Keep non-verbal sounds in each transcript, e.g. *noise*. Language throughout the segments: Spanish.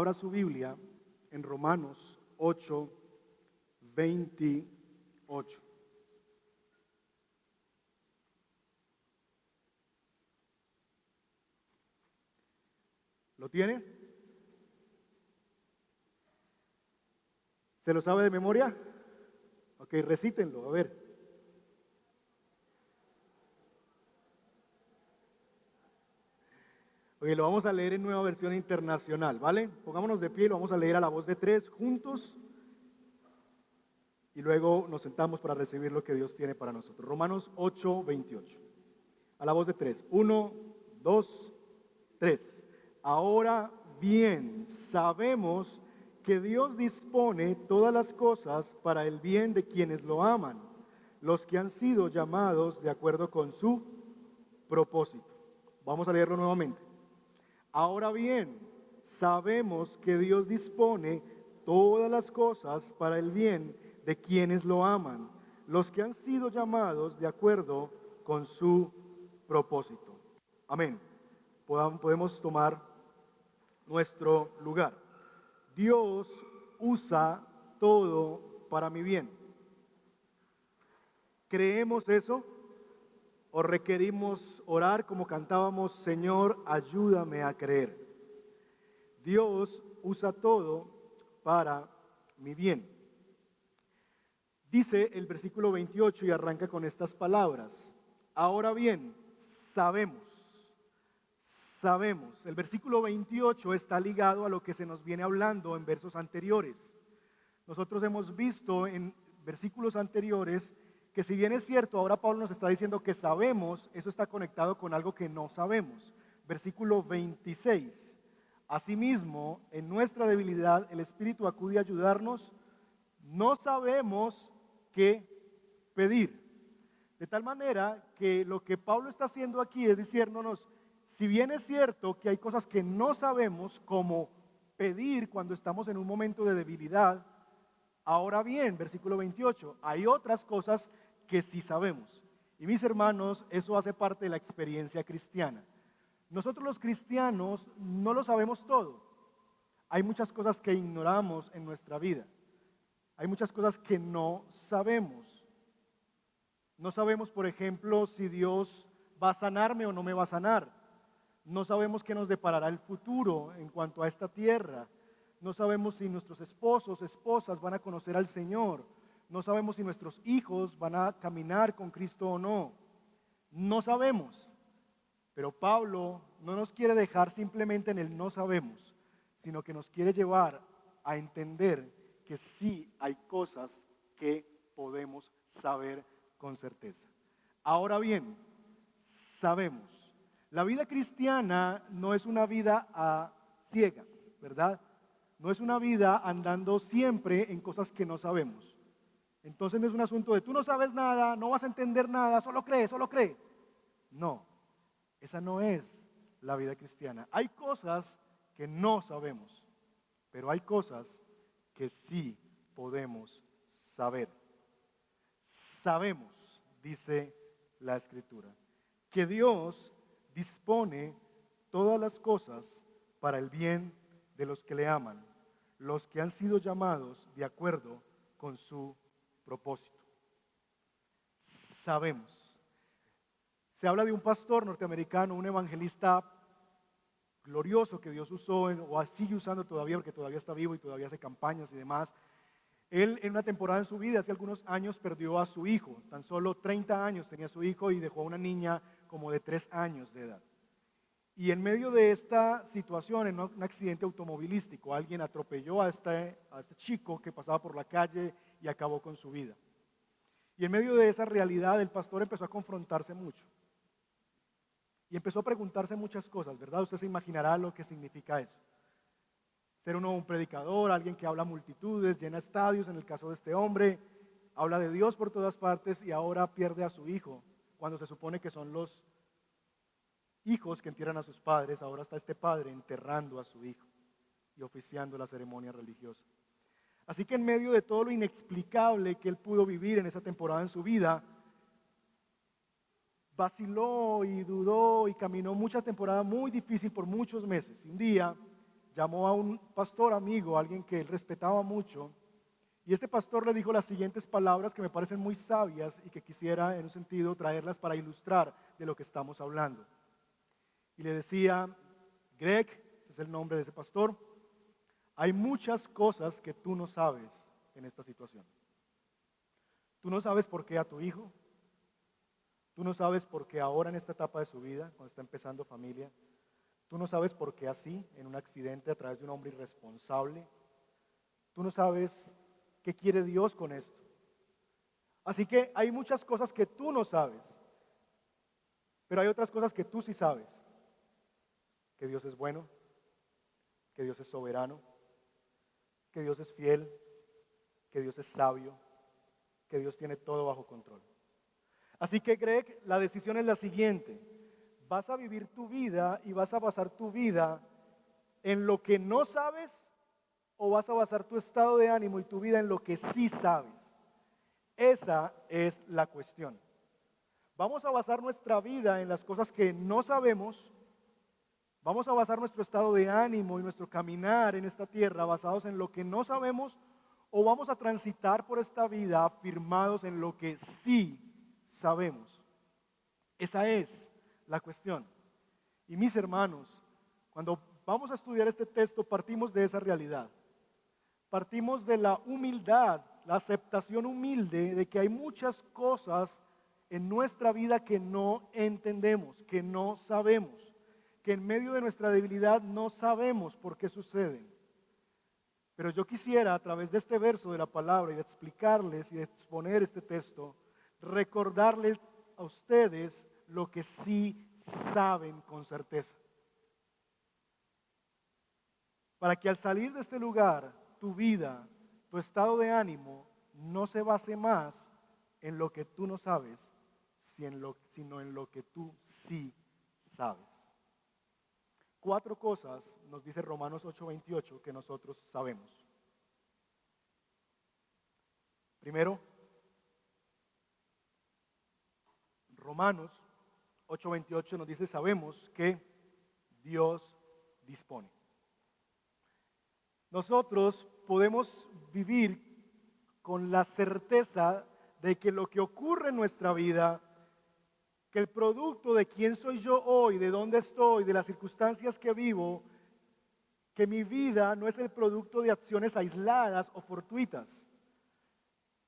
abra su Biblia en Romanos 8, 28. ¿Lo tiene? ¿Se lo sabe de memoria? Ok, recítenlo, a ver. Ok, lo vamos a leer en nueva versión internacional, ¿vale? Pongámonos de pie y lo vamos a leer a la voz de tres juntos y luego nos sentamos para recibir lo que Dios tiene para nosotros. Romanos 8, 28. A la voz de tres. Uno, dos, tres. Ahora bien, sabemos que Dios dispone todas las cosas para el bien de quienes lo aman, los que han sido llamados de acuerdo con su propósito. Vamos a leerlo nuevamente. Ahora bien, sabemos que Dios dispone todas las cosas para el bien de quienes lo aman, los que han sido llamados de acuerdo con su propósito. Amén. Podemos tomar nuestro lugar. Dios usa todo para mi bien. ¿Creemos eso? O requerimos orar como cantábamos, Señor, ayúdame a creer. Dios usa todo para mi bien. Dice el versículo 28 y arranca con estas palabras. Ahora bien, sabemos, sabemos. El versículo 28 está ligado a lo que se nos viene hablando en versos anteriores. Nosotros hemos visto en versículos anteriores que si bien es cierto, ahora Pablo nos está diciendo que sabemos, eso está conectado con algo que no sabemos. Versículo 26. Asimismo, en nuestra debilidad, el Espíritu acude a ayudarnos. No sabemos qué pedir. De tal manera que lo que Pablo está haciendo aquí es diciéndonos, si bien es cierto que hay cosas que no sabemos, como pedir cuando estamos en un momento de debilidad, ahora bien, versículo 28, hay otras cosas que sí sabemos. Y mis hermanos, eso hace parte de la experiencia cristiana. Nosotros los cristianos no lo sabemos todo. Hay muchas cosas que ignoramos en nuestra vida. Hay muchas cosas que no sabemos. No sabemos, por ejemplo, si Dios va a sanarme o no me va a sanar. No sabemos qué nos deparará el futuro en cuanto a esta tierra. No sabemos si nuestros esposos, esposas van a conocer al Señor no sabemos si nuestros hijos van a caminar con Cristo o no. No sabemos. Pero Pablo no nos quiere dejar simplemente en el no sabemos, sino que nos quiere llevar a entender que sí hay cosas que podemos saber con certeza. Ahora bien, sabemos, la vida cristiana no es una vida a ciegas, ¿verdad? No es una vida andando siempre en cosas que no sabemos. Entonces no es un asunto de tú no sabes nada, no vas a entender nada, solo cree, solo cree. No, esa no es la vida cristiana. Hay cosas que no sabemos, pero hay cosas que sí podemos saber. Sabemos, dice la escritura, que Dios dispone todas las cosas para el bien de los que le aman, los que han sido llamados de acuerdo con su propósito. Sabemos. Se habla de un pastor norteamericano, un evangelista glorioso que Dios usó o sigue usando todavía porque todavía está vivo y todavía hace campañas y demás. Él en una temporada en su vida, hace algunos años, perdió a su hijo. Tan solo 30 años tenía su hijo y dejó a una niña como de 3 años de edad. Y en medio de esta situación, en un accidente automovilístico, alguien atropelló a este, a este chico que pasaba por la calle y acabó con su vida. Y en medio de esa realidad el pastor empezó a confrontarse mucho. Y empezó a preguntarse muchas cosas, ¿verdad? Usted se imaginará lo que significa eso. Ser uno un predicador, alguien que habla multitudes, llena estadios, en el caso de este hombre, habla de Dios por todas partes y ahora pierde a su hijo, cuando se supone que son los hijos que entierran a sus padres, ahora está este padre enterrando a su hijo y oficiando la ceremonia religiosa. Así que en medio de todo lo inexplicable que él pudo vivir en esa temporada en su vida, vaciló y dudó y caminó mucha temporada muy difícil por muchos meses. Y un día llamó a un pastor amigo, alguien que él respetaba mucho, y este pastor le dijo las siguientes palabras que me parecen muy sabias y que quisiera en un sentido traerlas para ilustrar de lo que estamos hablando. Y le decía, Greg, ese es el nombre de ese pastor, hay muchas cosas que tú no sabes en esta situación. Tú no sabes por qué a tu hijo, tú no sabes por qué ahora en esta etapa de su vida, cuando está empezando familia, tú no sabes por qué así, en un accidente a través de un hombre irresponsable, tú no sabes qué quiere Dios con esto. Así que hay muchas cosas que tú no sabes, pero hay otras cosas que tú sí sabes. Que Dios es bueno, que Dios es soberano, que Dios es fiel, que Dios es sabio, que Dios tiene todo bajo control. Así que Greg, la decisión es la siguiente. Vas a vivir tu vida y vas a basar tu vida en lo que no sabes o vas a basar tu estado de ánimo y tu vida en lo que sí sabes? Esa es la cuestión. Vamos a basar nuestra vida en las cosas que no sabemos. Vamos a basar nuestro estado de ánimo y nuestro caminar en esta tierra basados en lo que no sabemos o vamos a transitar por esta vida afirmados en lo que sí sabemos. Esa es la cuestión. Y mis hermanos, cuando vamos a estudiar este texto partimos de esa realidad partimos de la humildad, la aceptación humilde de que hay muchas cosas en nuestra vida que no entendemos, que no sabemos, que en medio de nuestra debilidad no sabemos por qué suceden. Pero yo quisiera a través de este verso de la palabra y de explicarles y de exponer este texto, recordarles a ustedes lo que sí saben con certeza. Para que al salir de este lugar tu vida, tu estado de ánimo, no se base más en lo que tú no sabes, sino en lo que tú sí sabes. Cuatro cosas nos dice Romanos 8:28 que nosotros sabemos. Primero, Romanos 8:28 nos dice, sabemos que Dios dispone. Nosotros podemos vivir con la certeza de que lo que ocurre en nuestra vida, que el producto de quién soy yo hoy, de dónde estoy, de las circunstancias que vivo, que mi vida no es el producto de acciones aisladas o fortuitas.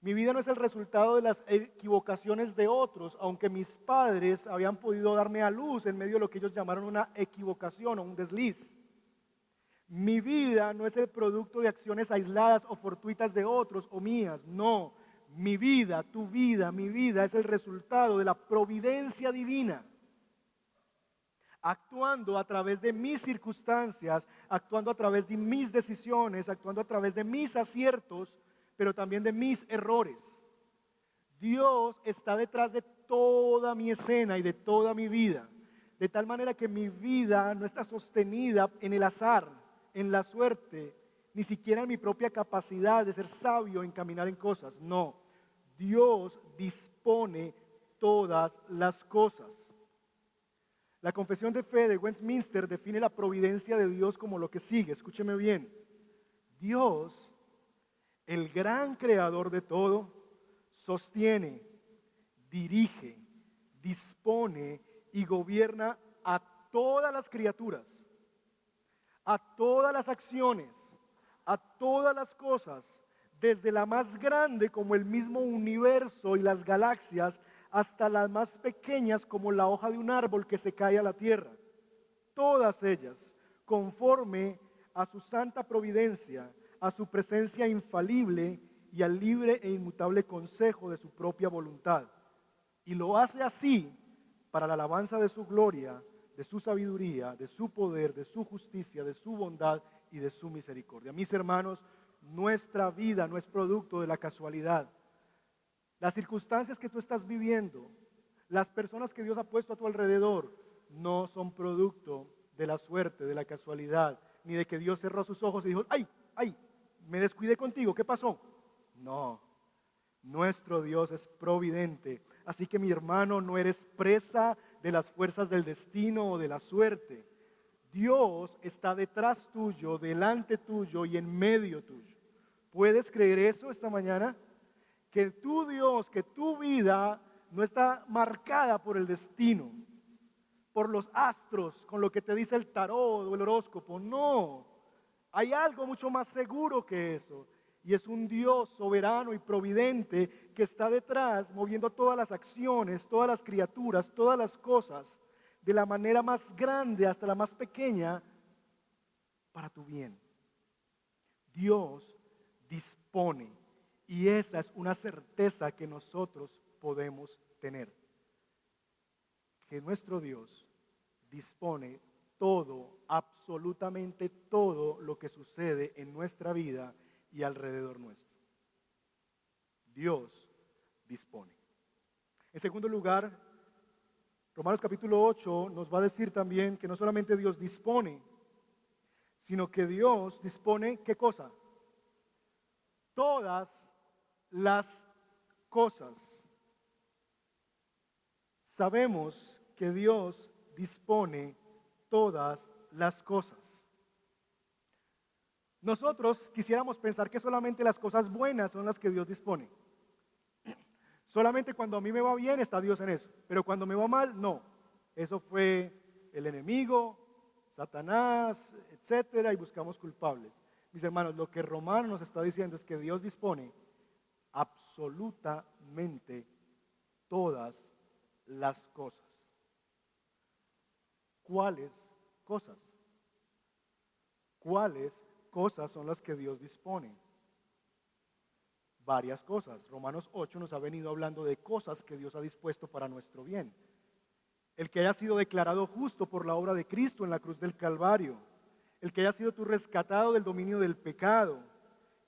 Mi vida no es el resultado de las equivocaciones de otros, aunque mis padres habían podido darme a luz en medio de lo que ellos llamaron una equivocación o un desliz. Mi vida no es el producto de acciones aisladas o fortuitas de otros o mías, no. Mi vida, tu vida, mi vida es el resultado de la providencia divina. Actuando a través de mis circunstancias, actuando a través de mis decisiones, actuando a través de mis aciertos, pero también de mis errores. Dios está detrás de toda mi escena y de toda mi vida. De tal manera que mi vida no está sostenida en el azar, en la suerte, ni siquiera en mi propia capacidad de ser sabio en caminar en cosas. No, Dios dispone todas las cosas. La confesión de fe de Westminster define la providencia de Dios como lo que sigue. Escúcheme bien. Dios, el gran creador de todo, sostiene, dirige, dispone y gobierna a todas las criaturas a todas las acciones, a todas las cosas, desde la más grande como el mismo universo y las galaxias, hasta las más pequeñas como la hoja de un árbol que se cae a la tierra. Todas ellas, conforme a su santa providencia, a su presencia infalible y al libre e inmutable consejo de su propia voluntad. Y lo hace así para la alabanza de su gloria de su sabiduría, de su poder, de su justicia, de su bondad y de su misericordia. Mis hermanos, nuestra vida no es producto de la casualidad. Las circunstancias que tú estás viviendo, las personas que Dios ha puesto a tu alrededor, no son producto de la suerte, de la casualidad, ni de que Dios cerró sus ojos y dijo, ay, ay, me descuidé contigo, ¿qué pasó? No, nuestro Dios es providente. Así que mi hermano, no eres presa de las fuerzas del destino o de la suerte. Dios está detrás tuyo, delante tuyo y en medio tuyo. ¿Puedes creer eso esta mañana? Que tu Dios, que tu vida no está marcada por el destino, por los astros, con lo que te dice el tarot o el horóscopo. No, hay algo mucho más seguro que eso. Y es un Dios soberano y providente que está detrás moviendo todas las acciones, todas las criaturas, todas las cosas, de la manera más grande hasta la más pequeña, para tu bien. Dios dispone. Y esa es una certeza que nosotros podemos tener. Que nuestro Dios dispone todo, absolutamente todo lo que sucede en nuestra vida y alrededor nuestro. Dios dispone. En segundo lugar, Romanos capítulo 8 nos va a decir también que no solamente Dios dispone, sino que Dios dispone, ¿qué cosa? Todas las cosas. Sabemos que Dios dispone todas las cosas. Nosotros quisiéramos pensar que solamente las cosas buenas son las que Dios dispone. *clears throat* Solamente cuando a mí me va bien está Dios en eso, pero cuando me va mal, no. Eso fue el enemigo, Satanás, etcétera, y buscamos culpables. Mis hermanos, lo que Romano nos está diciendo es que Dios dispone absolutamente todas las cosas. ¿Cuáles cosas? ¿Cuáles cosas son las que Dios dispone? Varias cosas. Romanos 8 nos ha venido hablando de cosas que Dios ha dispuesto para nuestro bien. El que haya sido declarado justo por la obra de Cristo en la cruz del Calvario. El que haya sido tú rescatado del dominio del pecado.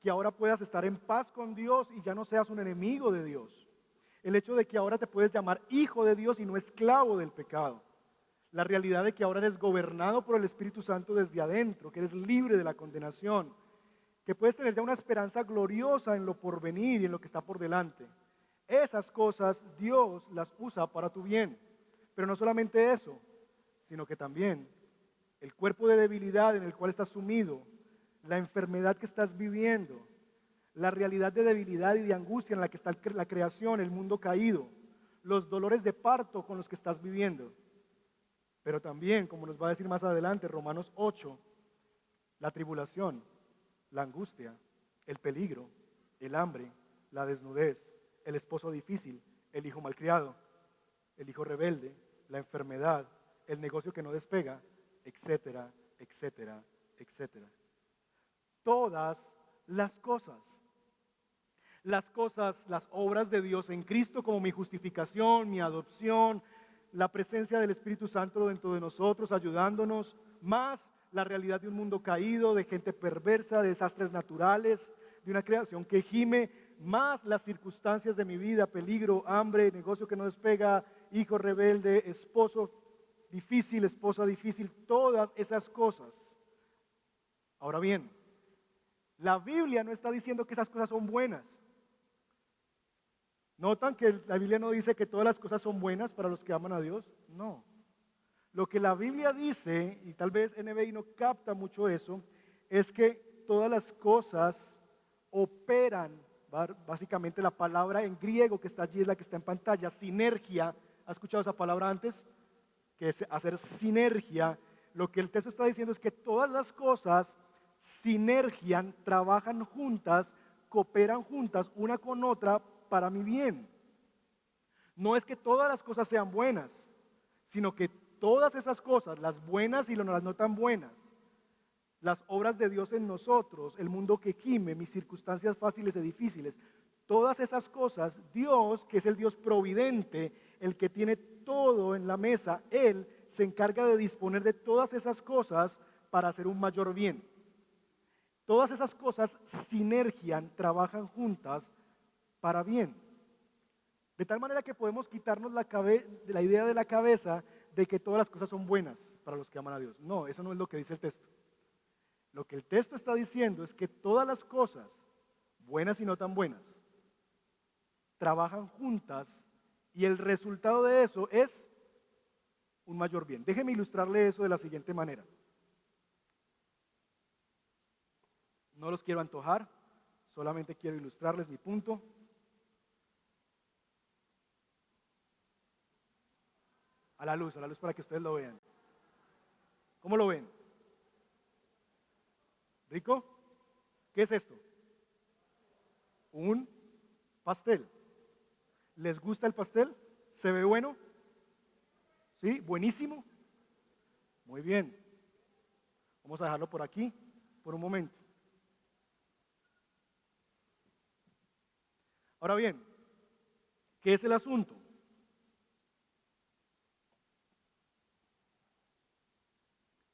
Que ahora puedas estar en paz con Dios y ya no seas un enemigo de Dios. El hecho de que ahora te puedes llamar hijo de Dios y no esclavo del pecado la realidad de que ahora eres gobernado por el Espíritu Santo desde adentro, que eres libre de la condenación, que puedes tener ya una esperanza gloriosa en lo porvenir y en lo que está por delante. Esas cosas Dios las usa para tu bien. Pero no solamente eso, sino que también el cuerpo de debilidad en el cual estás sumido, la enfermedad que estás viviendo, la realidad de debilidad y de angustia en la que está la creación, el mundo caído, los dolores de parto con los que estás viviendo. Pero también, como nos va a decir más adelante, Romanos 8, la tribulación, la angustia, el peligro, el hambre, la desnudez, el esposo difícil, el hijo malcriado, el hijo rebelde, la enfermedad, el negocio que no despega, etcétera, etcétera, etcétera. Todas las cosas. Las cosas, las obras de Dios en Cristo como mi justificación, mi adopción, la presencia del Espíritu Santo dentro de nosotros, ayudándonos, más la realidad de un mundo caído, de gente perversa, de desastres naturales, de una creación que gime, más las circunstancias de mi vida, peligro, hambre, negocio que no despega, hijo rebelde, esposo difícil, esposa difícil, todas esas cosas. Ahora bien, la Biblia no está diciendo que esas cosas son buenas. ¿Notan que la Biblia no dice que todas las cosas son buenas para los que aman a Dios? No. Lo que la Biblia dice, y tal vez NBI no capta mucho eso, es que todas las cosas operan, básicamente la palabra en griego que está allí es la que está en pantalla, sinergia. ¿Ha escuchado esa palabra antes? Que es hacer sinergia. Lo que el texto está diciendo es que todas las cosas sinergian, trabajan juntas, cooperan juntas una con otra para mi bien. No es que todas las cosas sean buenas, sino que todas esas cosas, las buenas y las no tan buenas, las obras de Dios en nosotros, el mundo que gime, mis circunstancias fáciles y difíciles, todas esas cosas, Dios, que es el Dios providente, el que tiene todo en la mesa, Él se encarga de disponer de todas esas cosas para hacer un mayor bien. Todas esas cosas sinergian, trabajan juntas para bien. De tal manera que podemos quitarnos la, la idea de la cabeza de que todas las cosas son buenas para los que aman a Dios. No, eso no es lo que dice el texto. Lo que el texto está diciendo es que todas las cosas, buenas y no tan buenas, trabajan juntas y el resultado de eso es un mayor bien. Déjeme ilustrarle eso de la siguiente manera. No los quiero antojar, solamente quiero ilustrarles mi punto. A la luz, a la luz para que ustedes lo vean. ¿Cómo lo ven? ¿Rico? ¿Qué es esto? Un pastel. ¿Les gusta el pastel? ¿Se ve bueno? ¿Sí? ¿Buenísimo? Muy bien. Vamos a dejarlo por aquí por un momento. Ahora bien, ¿qué es el asunto?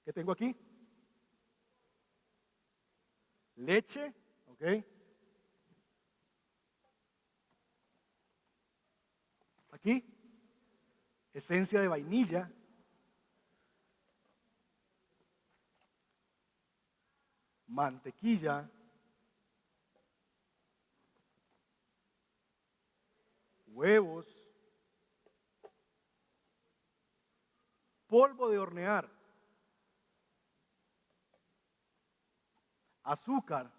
¿Qué tengo aquí? Leche, ¿ok? Esencia de vainilla. Mantequilla. Huevos. Polvo de hornear. Azúcar.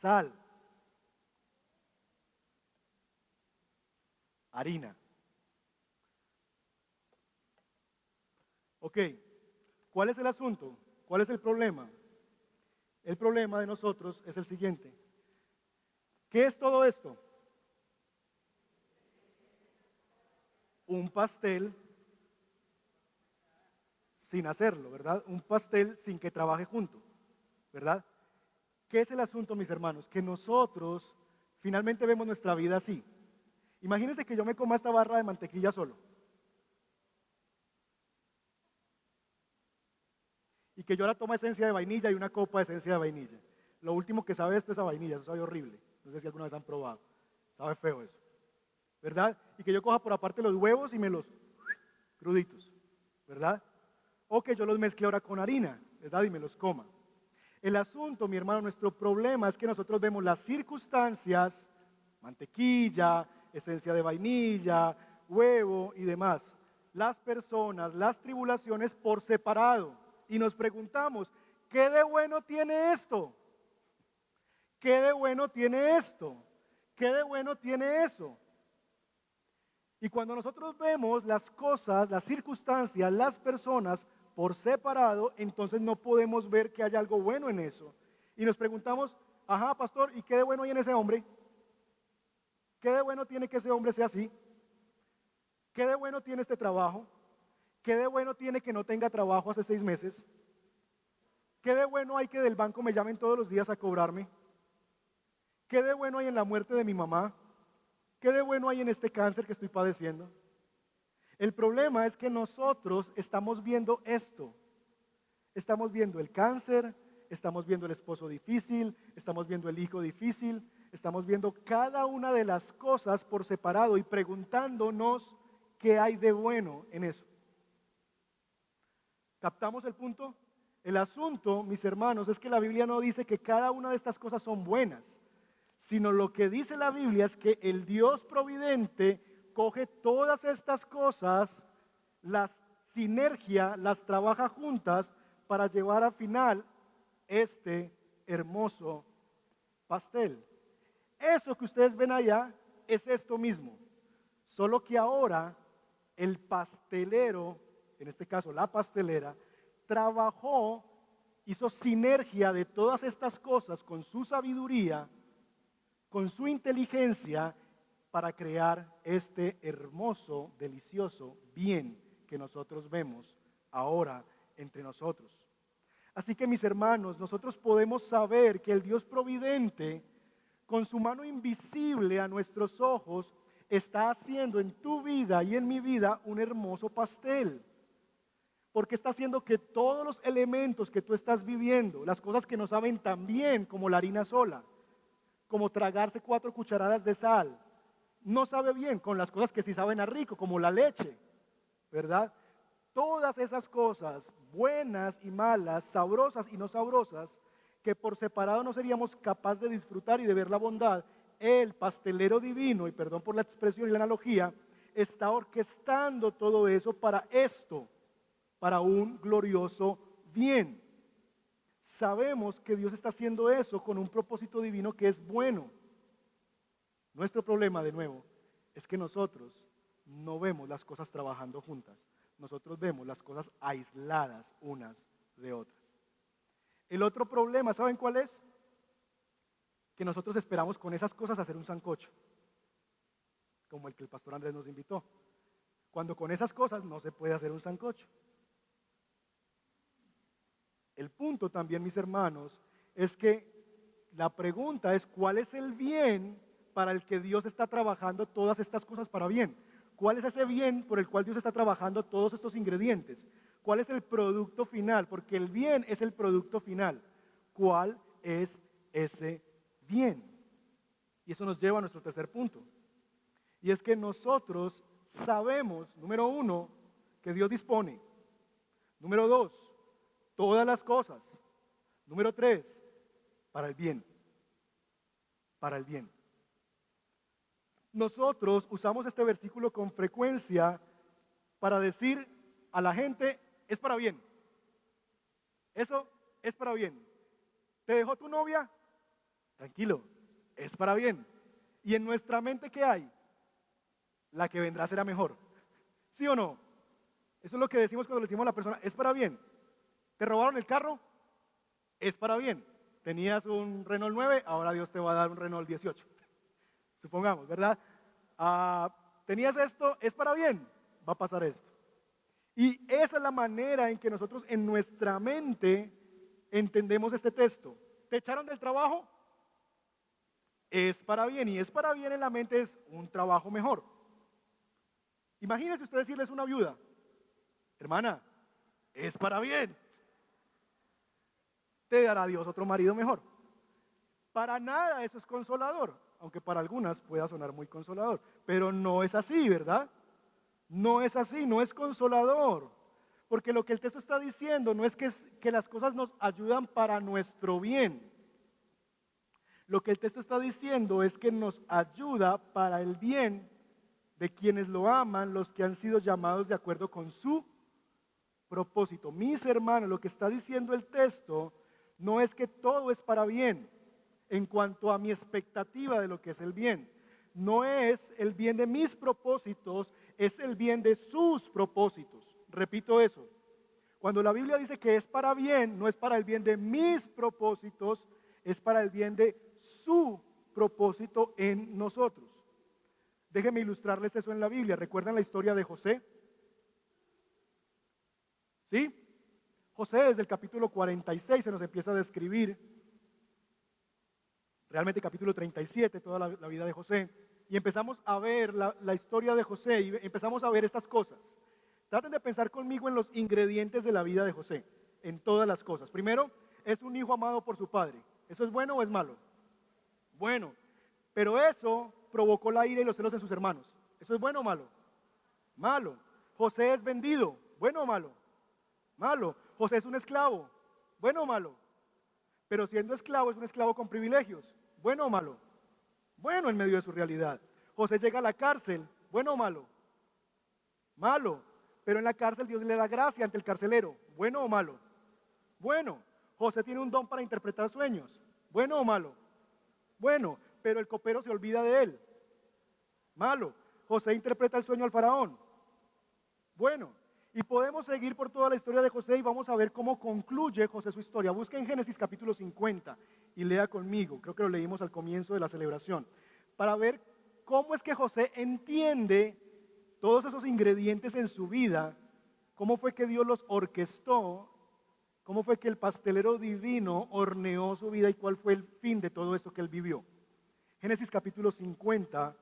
Sal. Harina. Ok, ¿cuál es el asunto? ¿Cuál es el problema? El problema de nosotros es el siguiente. ¿Qué es todo esto? Un pastel sin hacerlo, ¿verdad? Un pastel sin que trabaje junto, ¿verdad? ¿Qué es el asunto, mis hermanos? Que nosotros finalmente vemos nuestra vida así. Imagínense que yo me coma esta barra de mantequilla solo. Y que yo la toma esencia de vainilla y una copa de esencia de vainilla. Lo último que sabe esto es a vainilla, eso sabe horrible. No sé si alguna vez han probado. Sabe feo eso. ¿Verdad? Y que yo coja por aparte los huevos y me los cruditos. ¿Verdad? O que yo los mezcle ahora con harina, ¿verdad? Y me los coma. El asunto, mi hermano, nuestro problema es que nosotros vemos las circunstancias, mantequilla, esencia de vainilla, huevo y demás. Las personas, las tribulaciones por separado. Y nos preguntamos, ¿qué de bueno tiene esto? ¿Qué de bueno tiene esto? ¿Qué de bueno tiene eso? Y cuando nosotros vemos las cosas, las circunstancias, las personas por separado, entonces no podemos ver que haya algo bueno en eso. Y nos preguntamos, ajá, pastor, ¿y qué de bueno hay en ese hombre? ¿Qué de bueno tiene que ese hombre sea así? ¿Qué de bueno tiene este trabajo? ¿Qué de bueno tiene que no tenga trabajo hace seis meses? ¿Qué de bueno hay que del banco me llamen todos los días a cobrarme? ¿Qué de bueno hay en la muerte de mi mamá? ¿Qué de bueno hay en este cáncer que estoy padeciendo? El problema es que nosotros estamos viendo esto. Estamos viendo el cáncer, estamos viendo el esposo difícil, estamos viendo el hijo difícil, estamos viendo cada una de las cosas por separado y preguntándonos qué hay de bueno en eso. ¿Captamos el punto? El asunto, mis hermanos, es que la Biblia no dice que cada una de estas cosas son buenas, sino lo que dice la Biblia es que el Dios providente coge todas estas cosas, las sinergia, las trabaja juntas para llevar al final este hermoso pastel. Eso que ustedes ven allá es esto mismo, solo que ahora el pastelero, en este caso la pastelera, trabajó, hizo sinergia de todas estas cosas con su sabiduría, con su inteligencia, para crear este hermoso, delicioso bien que nosotros vemos ahora entre nosotros. Así que mis hermanos, nosotros podemos saber que el Dios providente con su mano invisible a nuestros ojos, está haciendo en tu vida y en mi vida un hermoso pastel. Porque está haciendo que todos los elementos que tú estás viviendo, las cosas que no saben tan bien como la harina sola, como tragarse cuatro cucharadas de sal, no sabe bien con las cosas que sí saben a rico, como la leche, ¿verdad? Todas esas cosas, buenas y malas, sabrosas y no sabrosas, que por separado no seríamos capaces de disfrutar y de ver la bondad, el pastelero divino, y perdón por la expresión y la analogía, está orquestando todo eso para esto, para un glorioso bien. sabemos que Dios está haciendo eso con un propósito divino que es bueno. Nuestro problema, de nuevo, es que nosotros no vemos las cosas trabajando juntas. Nosotros vemos las cosas aisladas unas de otras. El otro problema, ¿saben cuál es? Que nosotros esperamos con esas cosas hacer un sancocho, como el que el pastor Andrés nos invitó. Cuando con esas cosas no se puede hacer un sancocho. El punto también, mis hermanos, es que la pregunta es cuál es el bien para el que Dios está trabajando todas estas cosas para bien. ¿Cuál es ese bien por el cual Dios está trabajando todos estos ingredientes? ¿Cuál es el producto final? Porque el bien es el producto final. ¿Cuál es ese bien? Y eso nos lleva a nuestro tercer punto. Y es que nosotros sabemos, número uno, que Dios dispone. Número dos, todas las cosas. Número tres, para el bien. Para el bien. Nosotros usamos este versículo con frecuencia para decir a la gente, es para bien. Eso es para bien. ¿Te dejó tu novia? Tranquilo, es para bien. ¿Y en nuestra mente qué hay? La que vendrá será mejor. ¿Sí o no? Eso es lo que decimos cuando le decimos a la persona, es para bien. ¿Te robaron el carro? Es para bien. Tenías un Renault 9, ahora Dios te va a dar un Renault 18 supongamos, ¿verdad? Ah, tenías esto, es para bien, va a pasar esto. Y esa es la manera en que nosotros en nuestra mente entendemos este texto. ¿Te echaron del trabajo? Es para bien. Y es para bien en la mente es un trabajo mejor. Imagínese usted decirles una viuda, hermana, es para bien. Te dará Dios otro marido mejor. Para nada eso es consolador aunque para algunas pueda sonar muy consolador, pero no es así, ¿verdad? No es así, no es consolador. Porque lo que el texto está diciendo no es que, las cosas nos ayudan para nuestro bien. Lo que el texto está diciendo es que nos ayuda para el bien de quienes lo aman, los que han sido llamados de acuerdo con su propósito. Mis hermanos, lo que está diciendo el texto no es que todo es para bien en cuanto a mi expectativa de lo que es el bien. No es el bien de mis propósitos, es el bien de sus propósitos. Repito eso. Cuando la Biblia dice que es para bien, no es para el bien de mis propósitos, es para el bien de su propósito en nosotros. Déjenme ilustrarles eso en la Biblia. ¿Recuerdan la historia de José? ¿Sí? José desde el capítulo 46 se nos empieza a describir realmente capítulo 37, toda la, vida de José, y empezamos a ver la, historia de José y empezamos a ver estas cosas. Traten de pensar conmigo en los ingredientes de la vida de José, en todas las cosas. Primero, es un hijo amado por su padre. ¿Eso es bueno o es malo? Bueno, pero eso provocó la ira y los celos de sus hermanos. ¿Eso es bueno o malo? Malo. José es vendido. ¿Bueno o malo? Malo. José es un esclavo. ¿Bueno o malo? Pero siendo esclavo es un esclavo con privilegios. ¿Bueno o malo? Bueno en medio de su realidad. José llega a la cárcel. ¿Bueno o malo? Malo. Pero en la cárcel Dios le da gracia ante el carcelero. ¿Bueno o malo? Bueno. José tiene un don para interpretar sueños. ¿Bueno o malo? Bueno. Pero el copero se olvida de él. Malo. José interpreta el sueño al faraón. Bueno. Y podemos seguir por toda la historia de José y vamos a ver cómo concluye José su historia. Busca en Génesis capítulo 50 y lea conmigo, creo que lo leímos al comienzo de la celebración, para ver cómo es que José entiende todos esos ingredientes en su vida, cómo fue que Dios los orquestó, cómo fue que el pastelero divino horneó su vida y cuál fue el fin de todo esto que él vivió. Génesis capítulo 50,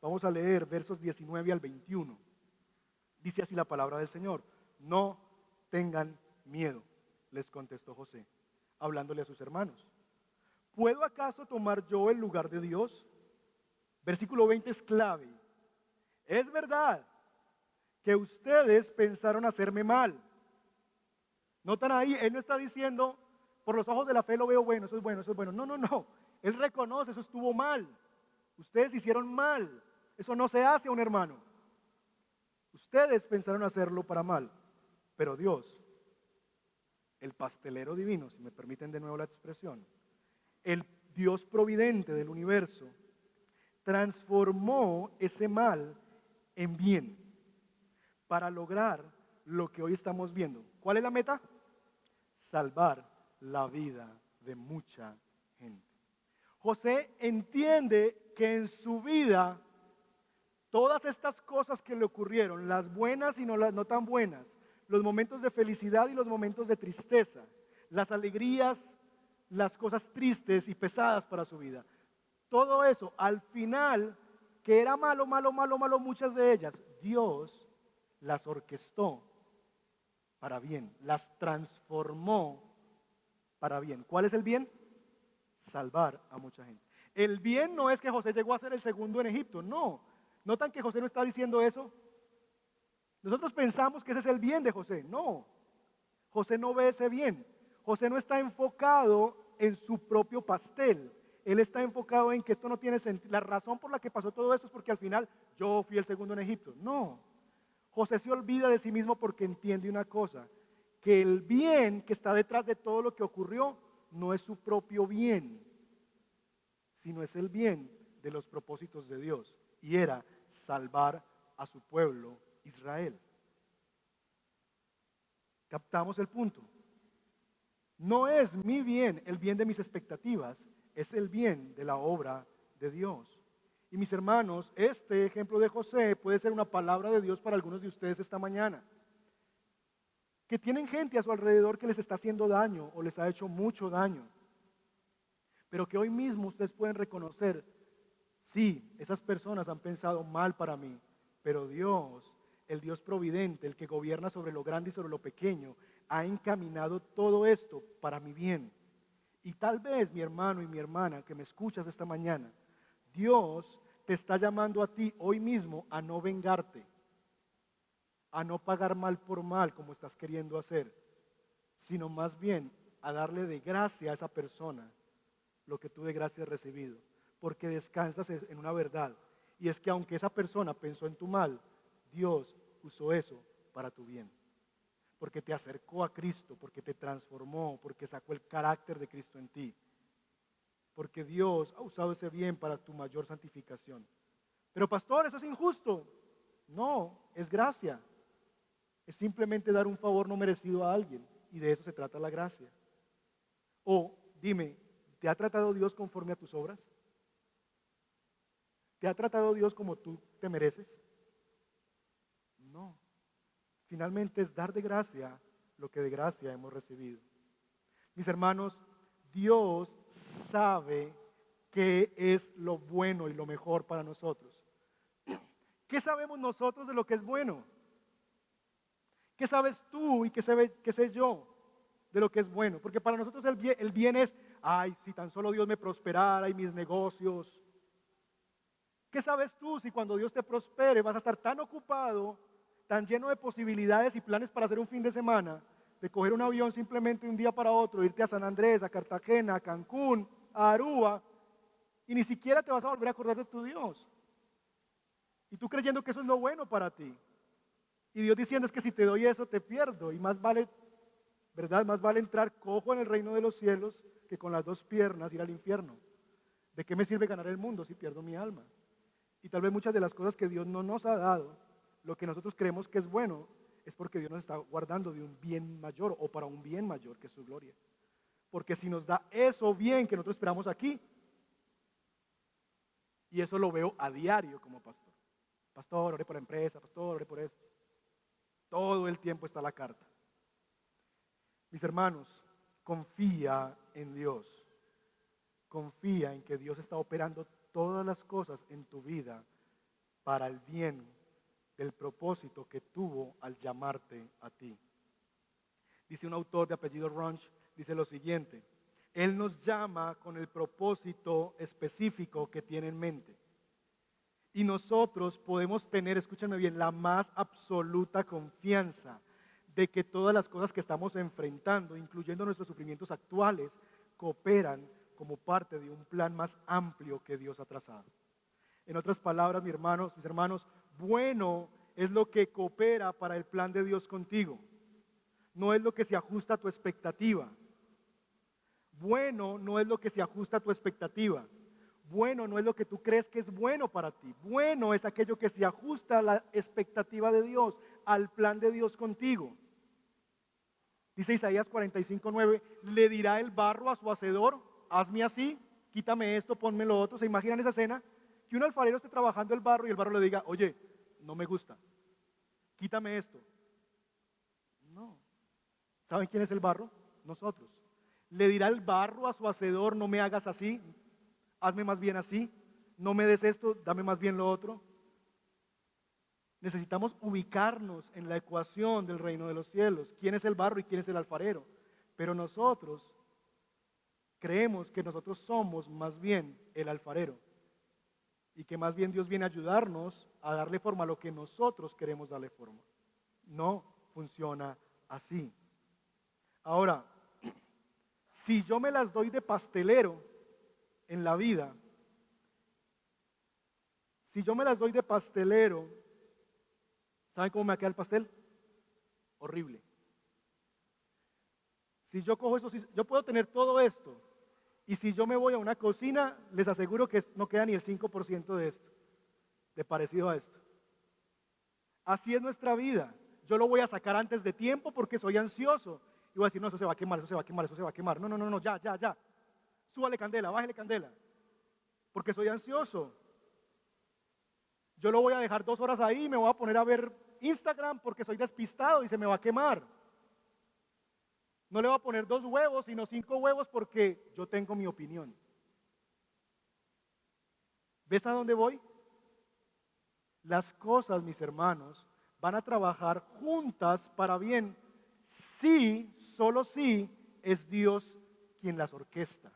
vamos a leer versos 19 al 21. Dice así la palabra del Señor. No tengan miedo, les contestó José, hablándole a sus hermanos. ¿Puedo acaso tomar yo el lugar de Dios? Versículo 20 es clave. Es verdad que ustedes pensaron hacerme mal. Notan ahí, él no está diciendo, por los ojos de la fe lo veo bueno, eso es bueno, eso es bueno. No, no, no. Él reconoce, eso estuvo mal. Ustedes hicieron mal. Eso no se hace a un hermano. Ustedes pensaron hacerlo para mal, pero Dios el pastelero divino, si me permiten de nuevo la expresión, el Dios providente del universo, transformó ese mal en bien para lograr lo que hoy estamos viendo. ¿Cuál es la meta? Salvar la vida de mucha gente. José entiende que en su vida todas estas cosas que le ocurrieron, las buenas y no las no tan buenas, los momentos de felicidad y los momentos de tristeza, las alegrías, las cosas tristes y pesadas para su vida. Todo eso, al final, que era malo, malo, malo, malo, muchas de ellas, Dios las orquestó para bien, las transformó para bien. ¿Cuál es el bien? Salvar a mucha gente. El bien no es que José llegó a ser el segundo en Egipto, no. ¿Notan que José no está diciendo eso? Nosotros pensamos que ese es el bien de José. No, José no ve ese bien. José no está enfocado en su propio pastel. Él está enfocado en que esto no tiene sentido. La razón por la que pasó todo esto es porque al final yo fui el segundo en Egipto. No, José se olvida de sí mismo porque entiende una cosa, que el bien que está detrás de todo lo que ocurrió no es su propio bien, sino es el bien de los propósitos de Dios. Y era salvar a su pueblo Israel. ¿Captamos el punto? No es mi bien el bien de mis expectativas, es el bien de la obra de Dios. Y mis hermanos, este ejemplo de José puede ser una palabra de Dios para algunos de ustedes esta mañana. Que tienen gente a su alrededor que les está haciendo daño o les ha hecho mucho daño. Pero que hoy mismo ustedes pueden reconocer, sí, esas personas han pensado mal para mí, pero Dios el Dios providente, el que gobierna sobre lo grande y sobre lo pequeño, ha encaminado todo esto para mi bien. Y tal vez, mi hermano y mi hermana que me escuchas esta mañana, Dios te está llamando a ti hoy mismo a no vengarte, a no pagar mal por mal como estás queriendo hacer, sino más bien a darle de gracia a esa persona lo que tú de gracia has recibido, porque descansas en una verdad, y es que aunque esa persona pensó en tu mal, Dios usó eso para tu bien. Porque te acercó a Cristo, porque te transformó, porque sacó el carácter de Cristo en ti. Porque Dios ha usado ese bien para tu mayor santificación. Pero pastor, eso es injusto. No, es gracia. Es simplemente dar un favor no merecido a alguien. Y de eso se trata la gracia. O dime, ¿te ha tratado Dios conforme a tus obras? ¿Te ha tratado Dios como tú te mereces? No. Finalmente es dar de gracia lo que de gracia hemos recibido. Mis hermanos, Dios sabe qué es lo bueno y lo mejor para nosotros. ¿Qué sabemos nosotros de lo que es bueno? ¿Qué sabes tú y qué, sé yo de lo que es bueno? Porque para nosotros el bien, el bien es, ay, si tan solo Dios me prosperara y mis negocios. ¿Qué sabes tú si cuando Dios te prospere vas a estar tan ocupado tan lleno de posibilidades y planes para hacer un fin de semana, de coger un avión simplemente un día para otro, irte a San Andrés, a Cartagena, a Cancún, a Aruba, y ni siquiera te vas a volver a acordar de tu Dios. Y tú creyendo que eso es lo bueno para ti. Y Dios diciendo es que si te doy eso te pierdo. Y más vale, ¿verdad? Más vale entrar cojo en el reino de los cielos que con las dos piernas ir al infierno. ¿De qué me sirve ganar el mundo si pierdo mi alma? Y tal vez muchas de las cosas que Dios no nos ha dado lo que nosotros creemos que es bueno es porque Dios nos está guardando de un bien mayor o para un bien mayor que es su gloria. Porque si nos da eso bien que nosotros esperamos aquí, y eso lo veo a diario como pastor. Pastor, oré por la empresa, pastor, oré por esto. Todo el tiempo está la carta. Mis hermanos, confía en Dios. Confía en que Dios está operando todas las cosas en tu vida para el bien del propósito que tuvo al llamarte a ti. Dice un autor de apellido Runch, dice lo siguiente, Él nos llama con el propósito específico que tiene en mente. Y nosotros podemos tener, escúchame bien, la más absoluta confianza de que todas las cosas que estamos enfrentando, incluyendo nuestros sufrimientos actuales, cooperan como parte de un plan más amplio que Dios ha trazado. En otras palabras, mis hermanos, mis hermanos, bueno es lo que coopera para el plan de Dios contigo. no es lo que se ajusta a tu expectativa. Bueno no es lo que se ajusta a tu expectativa. Bueno no es lo que tú crees que es bueno para ti. Bueno es aquello que se ajusta a la expectativa de Dios, al plan de Dios contigo. Dice Isaías 45:9, le dirá el barro a su hacedor, hazme así, quítame esto, ponme lo otro. ¿Se imaginan esa escena? Que un alfarero esté trabajando el barro y el barro le diga, oye, no me gusta, quítame esto. No. ¿Saben quién es el barro? Nosotros. Le dirá el barro a su hacedor, no me hagas así, hazme más bien así, no me des esto, dame más bien lo otro. Necesitamos ubicarnos en la ecuación del reino de los cielos. ¿Quién es el barro y quién es el alfarero? Pero nosotros creemos que nosotros somos más bien el alfarero y que más bien Dios viene a ayudarnos a darle forma a lo que nosotros queremos darle forma. No funciona así. Ahora, *clears throat* si yo me las doy de pastelero en la vida, si yo me las doy de pastelero, ¿saben cómo me queda el pastel? Horrible. Si yo cojo eso, yo puedo tener todo esto, y si yo me voy a una cocina, les aseguro que no queda ni el 5% de esto, de parecido a esto. Así es nuestra vida. Yo lo voy a sacar antes de tiempo porque soy ansioso. Y voy a decir, no, eso se va a quemar, eso se va a quemar, eso se va a quemar. No, no, no, no, ya, ya, ya. Súbale candela, bájale candela. Porque soy ansioso. Yo lo voy a dejar dos horas ahí y me voy a poner a ver Instagram porque soy despistado y se me va a quemar. No le voy a poner dos huevos, sino cinco huevos porque yo tengo mi opinión. ¿Ves a dónde voy? Las cosas, mis hermanos, van a trabajar juntas para bien si, solo si, es Dios quien las orquesta.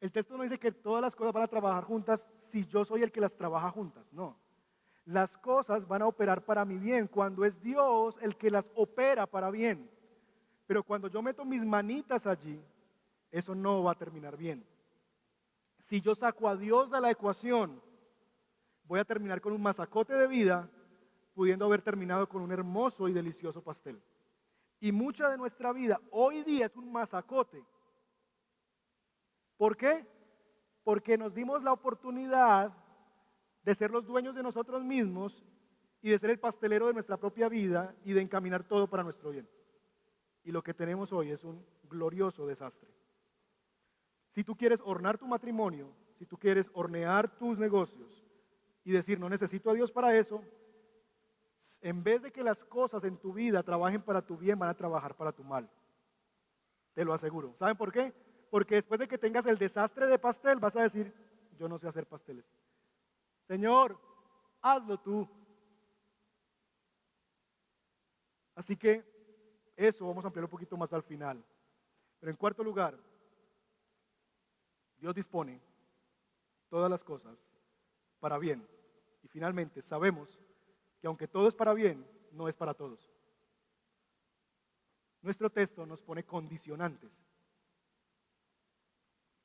El texto no dice que todas las cosas van a trabajar juntas si yo soy el que las trabaja juntas, no las cosas van a operar para mi bien, cuando es Dios el que las opera para bien. Pero cuando yo meto mis manitas allí, eso no va a terminar bien. Si yo saco a Dios de la ecuación, voy a terminar con un masacote de vida, pudiendo haber terminado con un hermoso y delicioso pastel. Y mucha de nuestra vida hoy día es un masacote. ¿Por qué? Porque nos dimos la oportunidad de ser los dueños de nosotros mismos y de ser el pastelero de nuestra propia vida y de encaminar todo para nuestro bien. Y lo que tenemos hoy es un glorioso desastre. Si tú quieres ornar tu matrimonio, si tú quieres hornear tus negocios y decir, no necesito a Dios para eso, en vez de que las cosas en tu vida trabajen para tu bien, van a trabajar para tu mal. Te lo aseguro. ¿Saben por qué? Porque después de que tengas el desastre de pastel, vas a decir, yo no sé hacer pasteles. Señor, hazlo tú. Así que eso vamos a ampliar un poquito más al final. Pero en cuarto lugar, Dios dispone todas las cosas para bien. Y finalmente sabemos que aunque todo es para bien, no es para todos. Nuestro texto nos pone condicionantes.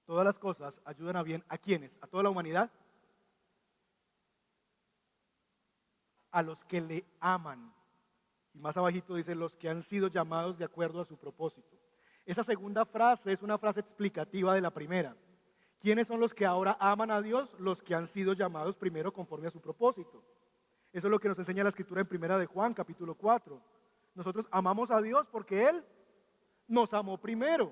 Todas las cosas ayudan a bien a quienes, a toda la humanidad. A los que le aman. Y más abajito dice, los que han sido llamados de acuerdo a su propósito. Esa segunda frase es una frase explicativa de la primera. ¿Quiénes son los que ahora aman a Dios? Los que han sido llamados primero conforme a su propósito. Eso es lo que nos enseña la escritura en primera de Juan, capítulo 4. Nosotros amamos a Dios porque Él nos amó primero.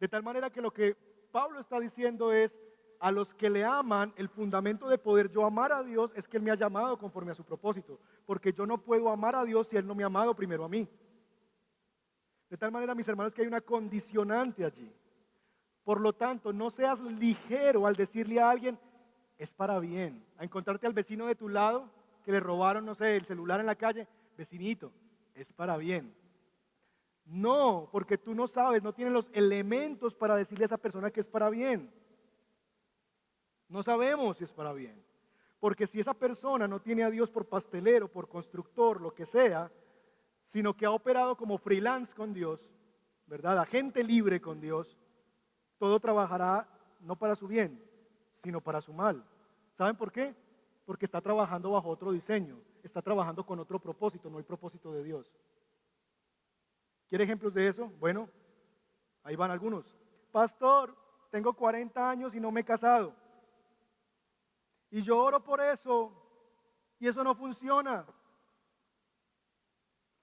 De tal manera que lo que Pablo está diciendo es, a los que le aman, el fundamento de poder yo amar a Dios es que Él me ha llamado conforme a su propósito. Porque yo no puedo amar a Dios si Él no me ha amado primero a mí. De tal manera, mis hermanos, que hay una condicionante allí. Por lo tanto, no seas ligero al decirle a alguien, es para bien. A encontrarte al vecino de tu lado que le robaron, no sé, el celular en la calle, vecinito, es para bien. No, porque tú no sabes, no tienes los elementos para decirle a esa persona que es para bien. No sabemos si es para bien. Porque si esa persona no tiene a Dios por pastelero, por constructor, lo que sea, sino que ha operado como freelance con Dios, ¿verdad? Agente libre con Dios, todo trabajará no para su bien, sino para su mal. ¿Saben por qué? Porque está trabajando bajo otro diseño, está trabajando con otro propósito, no el propósito de Dios. ¿Quiere ejemplos de eso? Bueno, ahí van algunos. Pastor, tengo 40 años y no me he casado. Y yo oro por eso y eso no funciona.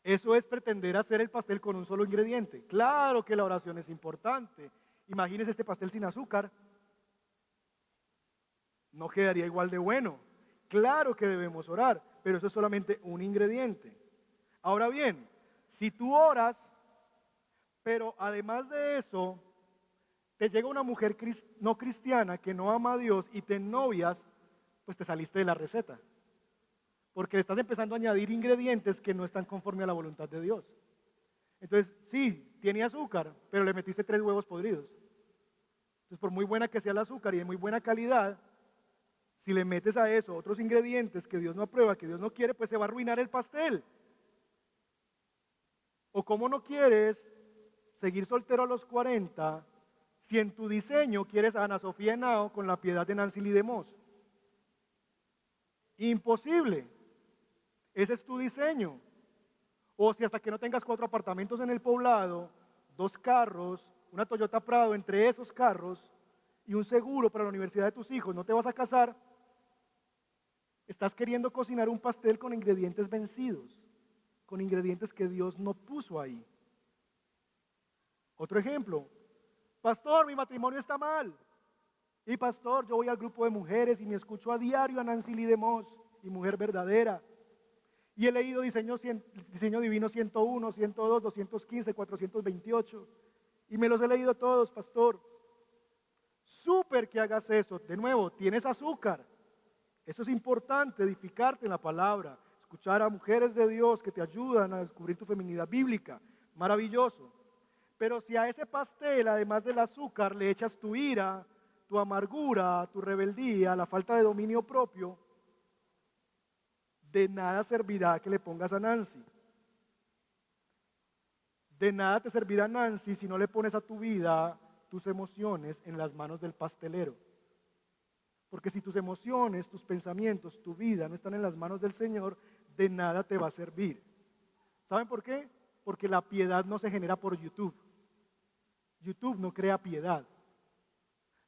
Eso es pretender hacer el pastel con un solo ingrediente. Claro que la oración es importante. Imagínese este pastel sin azúcar. No quedaría igual de bueno. Claro que debemos orar, pero eso es solamente un ingrediente. Ahora bien, si tú oras, pero además de eso, te llega una mujer no cristiana que no ama a Dios y te novias, pues te saliste de la receta. Porque estás empezando a añadir ingredientes que no están conforme a la voluntad de Dios. Entonces, sí, tiene azúcar, pero le metiste tres huevos podridos. Entonces, por muy buena que sea el azúcar y de muy buena calidad, si le metes a eso otros ingredientes que Dios no aprueba, que Dios no quiere, pues se va a arruinar el pastel. O como no quieres seguir soltero a los 40 si en tu diseño quieres a Ana Sofía Henao con la piedad de Nancy Lee Imposible. Ese es tu diseño. O si hasta que no tengas cuatro apartamentos en el poblado, dos carros, una Toyota Prado entre esos carros y un seguro para la universidad de tus hijos, no te vas a casar, estás queriendo cocinar un pastel con ingredientes vencidos, con ingredientes que Dios no puso ahí. Otro ejemplo, pastor, mi matrimonio está mal. Y pastor, yo voy al grupo de mujeres y me escucho a diario a Nancy Lee y Mujer Verdadera. Y he leído diseño, diseño Divino 101, 102, 215, 428. Y me los he leído todos, pastor. Súper que hagas eso. De nuevo, tienes azúcar. Eso es importante, edificarte en la palabra. Escuchar a mujeres de Dios que te ayudan a descubrir tu feminidad bíblica. Maravilloso. Pero si a ese pastel, además del azúcar, le echas tu ira, tu amargura, tu rebeldía, la falta de dominio propio, de nada servirá que le pongas a Nancy. De nada te servirá Nancy si no le pones a tu vida tus emociones en las manos del pastelero. Porque si tus emociones, tus pensamientos, tu vida no están en las manos del Señor, de nada te va a servir. ¿Saben por qué? Porque la piedad no se genera por YouTube. YouTube no crea piedad.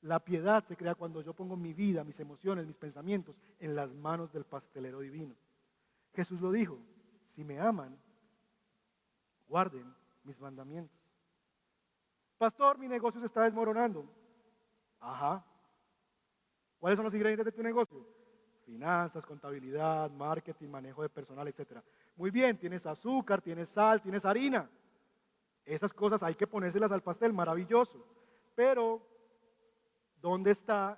La piedad se crea cuando yo pongo mi vida, mis emociones, mis pensamientos en las manos del pastelero divino. Jesús lo dijo, si me aman, guarden mis mandamientos. Pastor, mi negocio se está desmoronando. Ajá. ¿Cuáles son los ingredientes de tu negocio? Finanzas, contabilidad, marketing, manejo de personal, etc. Muy bien, tienes azúcar, tienes sal, tienes harina. Esas cosas hay que ponérselas al pastel, maravilloso. Pero, ¿dónde está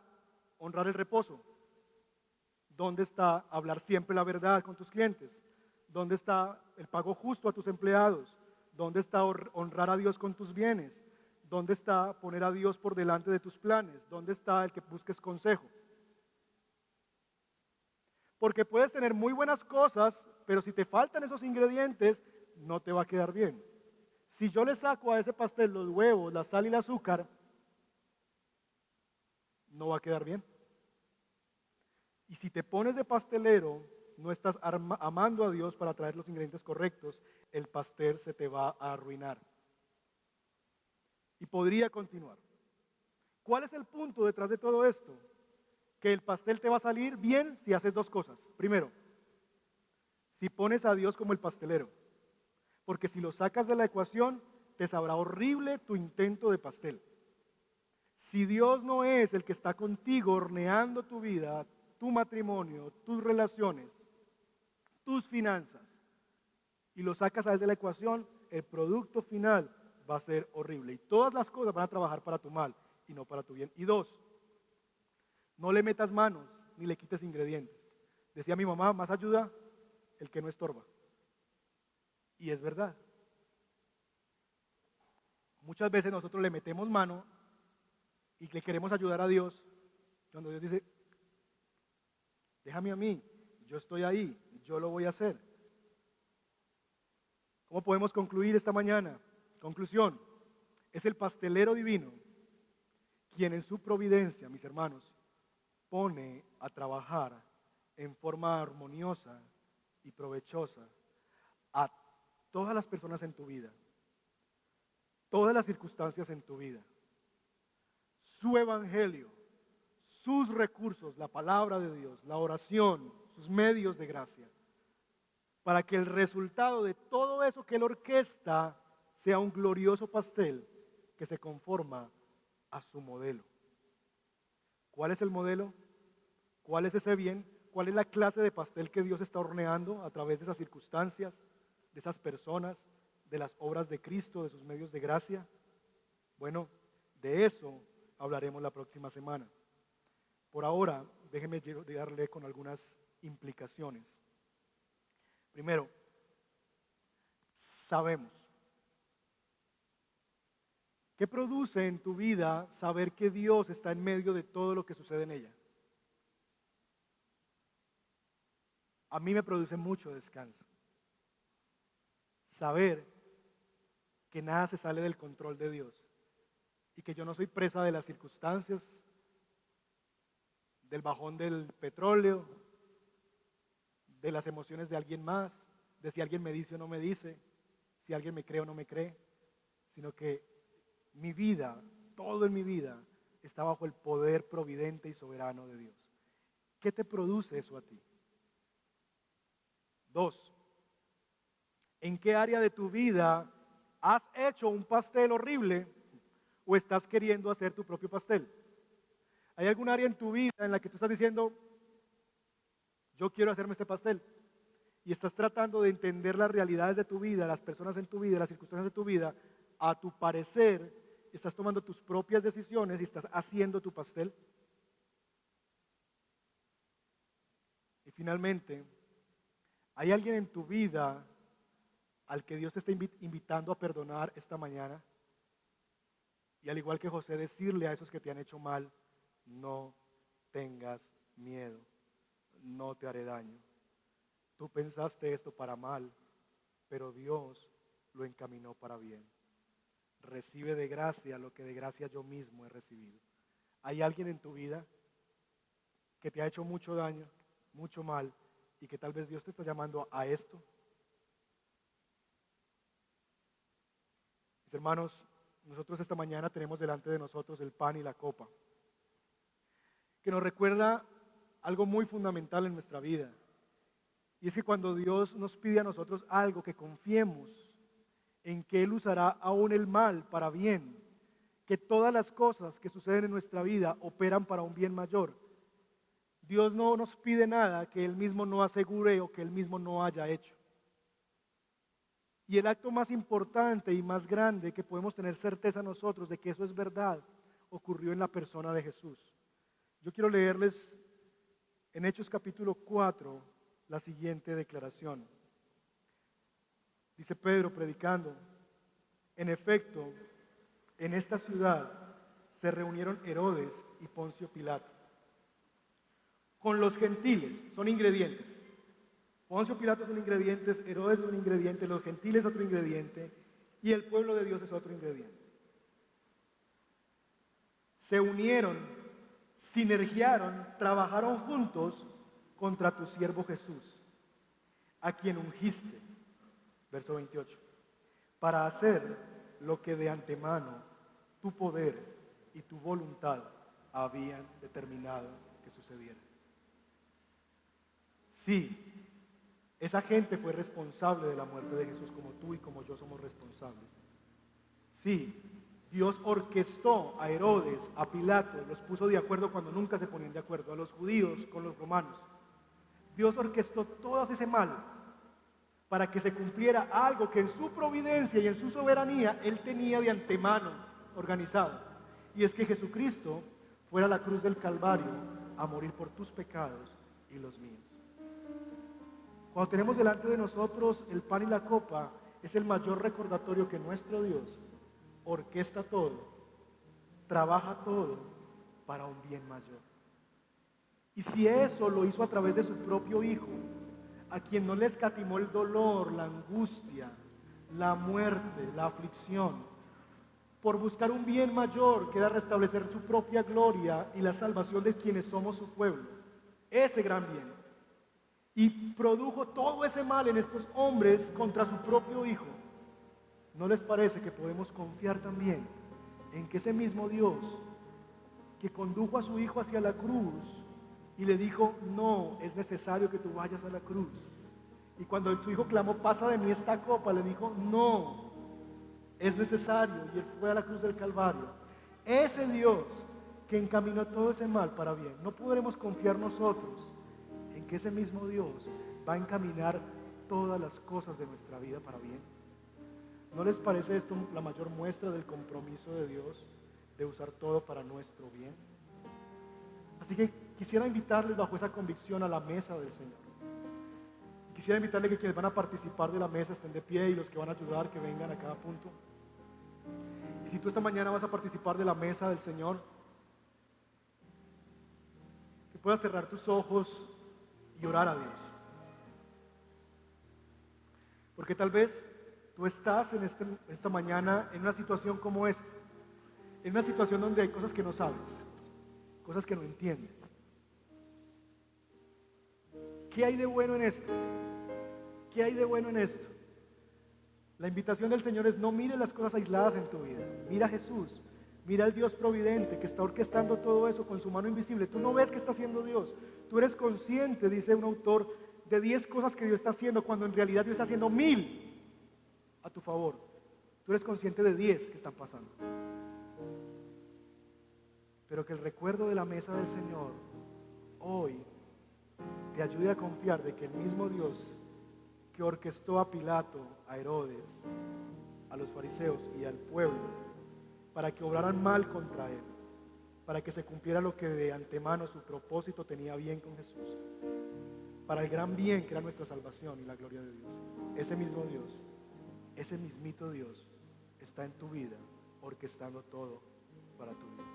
honrar el reposo? ¿Dónde está hablar siempre la verdad con tus clientes? ¿Dónde está el pago justo a tus empleados? ¿Dónde está honrar a Dios con tus bienes? ¿Dónde está poner a Dios por delante de tus planes? ¿Dónde está el que busques consejo? Porque puedes tener muy buenas cosas, pero si te faltan esos ingredientes, no te va a quedar bien. Si yo le saco a ese pastel los huevos, la sal y el azúcar, no va a quedar bien. Y si te pones de pastelero, no estás amando a Dios para traer los ingredientes correctos, el pastel se te va a arruinar. Y podría continuar. ¿Cuál es el punto detrás de todo esto? Que el pastel te va a salir bien si haces dos cosas. Primero, si pones a Dios como el pastelero. Porque si lo sacas de la ecuación, te sabrá horrible tu intento de pastel. Si Dios no es el que está contigo horneando tu vida, tu matrimonio, tus relaciones, tus finanzas, y lo sacas a de la ecuación, el producto final va a ser horrible. Y todas las cosas van a trabajar para tu mal y no para tu bien. Y dos, no le metas manos ni le quites ingredientes. Decía mi mamá, más ayuda el que no estorba. Y es verdad. Muchas veces nosotros le metemos mano y le queremos ayudar a Dios, cuando Dios dice, déjame a mí, yo estoy ahí, yo lo voy a hacer. ¿Cómo podemos concluir esta mañana? Conclusión, es el pastelero divino quien en su providencia, mis hermanos, pone a trabajar en forma armoniosa y provechosa a todas las personas en tu vida, todas las circunstancias en tu vida, su evangelio, sus recursos, la palabra de Dios, la oración, sus medios de gracia, para que el resultado de todo eso que Él orquesta sea un glorioso pastel que se conforma a su modelo. ¿Cuál es el modelo? ¿Cuál es ese bien? ¿Cuál es la clase de pastel que Dios está horneando a través de esas circunstancias, de esas personas, de las obras de Cristo, de sus medios de gracia? Bueno, de eso hablaremos la próxima semana. Por ahora, déjeme llegarle con algunas implicaciones. Primero, sabemos. ¿Qué produce en tu vida saber que Dios está en medio de todo lo que sucede en ella? A mí me produce mucho descanso. Saber que nada se sale del control de Dios y que yo no soy presa de las circunstancias, del bajón del petróleo, de las emociones de alguien más, de si alguien me dice o no me dice, si alguien me cree o no me cree, sino que mi vida, todo en mi vida, está bajo el poder providente y soberano de Dios. ¿Qué te produce eso a ti? Dos, ¿en qué área de tu vida has hecho un pastel horrible o estás queriendo hacer tu propio pastel? ¿Hay algún área en tu vida en la que tú estás diciendo, yo quiero hacerme este pastel. Y estás tratando de entender las realidades de tu vida, las personas en tu vida, las circunstancias de tu vida. A tu parecer, estás tomando tus propias decisiones y estás haciendo tu pastel. Y finalmente, ¿hay alguien en tu vida al que Dios te está invitando a perdonar esta mañana? Y al igual que José, decirle a esos que te han hecho mal, no tengas miedo no te haré daño. Tú pensaste esto para mal, pero Dios lo encaminó para bien. Recibe de gracia lo que de gracia yo mismo he recibido. ¿Hay alguien en tu vida que te ha hecho mucho daño, mucho mal, y que tal vez Dios te está llamando a esto? Mis hermanos, nosotros esta mañana tenemos delante de nosotros el pan y la copa, que nos recuerda algo muy fundamental en nuestra vida. Y es que cuando Dios nos pide a nosotros algo, que confiemos en que Él usará aún el mal para bien, que todas las cosas que suceden en nuestra vida operan para un bien mayor. Dios no nos pide nada que Él mismo no asegure o que Él mismo no haya hecho. Y el acto más importante y más grande que podemos tener certeza nosotros de que eso es verdad ocurrió en la persona de Jesús. Yo quiero leerles en Hechos capítulo 4 la siguiente declaración. Dice Pedro predicando, en efecto, en esta ciudad se reunieron Herodes y Poncio Pilato. Con los gentiles, son ingredientes. Poncio Pilato es un ingrediente, Herodes es un ingrediente, los gentiles otro ingrediente y el pueblo de Dios es otro ingrediente. Se unieron sinergiaron, trabajaron juntos contra tu siervo Jesús, a quien ungiste, verso 28, para hacer lo que de antemano tu poder y tu voluntad habían determinado que sucediera. Sí, esa gente fue responsable de la muerte de Jesús como tú y como yo somos responsables. Sí, Dios orquestó a Herodes, a Pilato, los puso de acuerdo cuando nunca se ponían de acuerdo, a los judíos con los romanos. Dios orquestó todo ese mal para que se cumpliera algo que en su providencia y en su soberanía Él tenía de antemano organizado. Y es que Jesucristo fuera a la cruz del Calvario a morir por tus pecados y los míos. Cuando tenemos delante de nosotros el pan y la copa, es el mayor recordatorio que nuestro Dios orquesta todo, trabaja todo para un bien mayor. Y si eso lo hizo a través de su propio Hijo, a quien no le escatimó el dolor, la angustia, la muerte, la aflicción, por buscar un bien mayor que era restablecer su propia gloria y la salvación de quienes somos su pueblo, ese gran bien. Y produjo todo ese mal en estos hombres contra su propio Hijo ¿No les parece que podemos confiar también en que ese mismo Dios que condujo a su Hijo hacia la cruz y le dijo, no, es necesario que tú vayas a la cruz? Y cuando su Hijo clamó, pasa de mí esta copa, le dijo, no, es necesario. Y él fue a la cruz del Calvario. Ese Dios que encaminó todo ese mal para bien, no podremos confiar nosotros que ese mismo Dios va a encaminar todas las cosas de nuestra vida para bien. ¿No les parece esto la mayor muestra del compromiso de Dios de usar todo para nuestro bien? Así que quisiera invitarles bajo esa convicción a la mesa del Señor. Quisiera invitarles que quienes van a participar de la mesa estén de pie y los que van a ayudar que vengan a cada punto. Y si tú esta mañana vas a participar de la mesa del Señor, que puedas cerrar tus ojos y orar a Dios. Porque tal vez Tú estás en este, esta mañana en una situación como esta, en una situación donde hay cosas que no sabes, cosas que no entiendes. ¿Qué hay de bueno en esto? ¿Qué hay de bueno en esto? La invitación del Señor es no mire las cosas aisladas en tu vida, mira a Jesús, mira al Dios providente que está orquestando todo eso con su mano invisible. Tú no ves que está haciendo Dios, tú eres consciente, dice un autor, de 10 cosas que Dios está haciendo cuando en realidad Dios está haciendo mil a tu favor. Tú eres consciente de 10 que están pasando. Pero que el recuerdo de la mesa del Señor hoy te ayude a confiar de que el mismo Dios que orquestó a Pilato, a Herodes, a los fariseos y al pueblo para que obraran mal contra él, para que se cumpliera lo que de antemano su propósito tenía bien con Jesús, para el gran bien que era nuestra salvación y la gloria de Dios. Ese mismo Dios ese mismito Dios está en tu vida, orquestando todo para tu vida.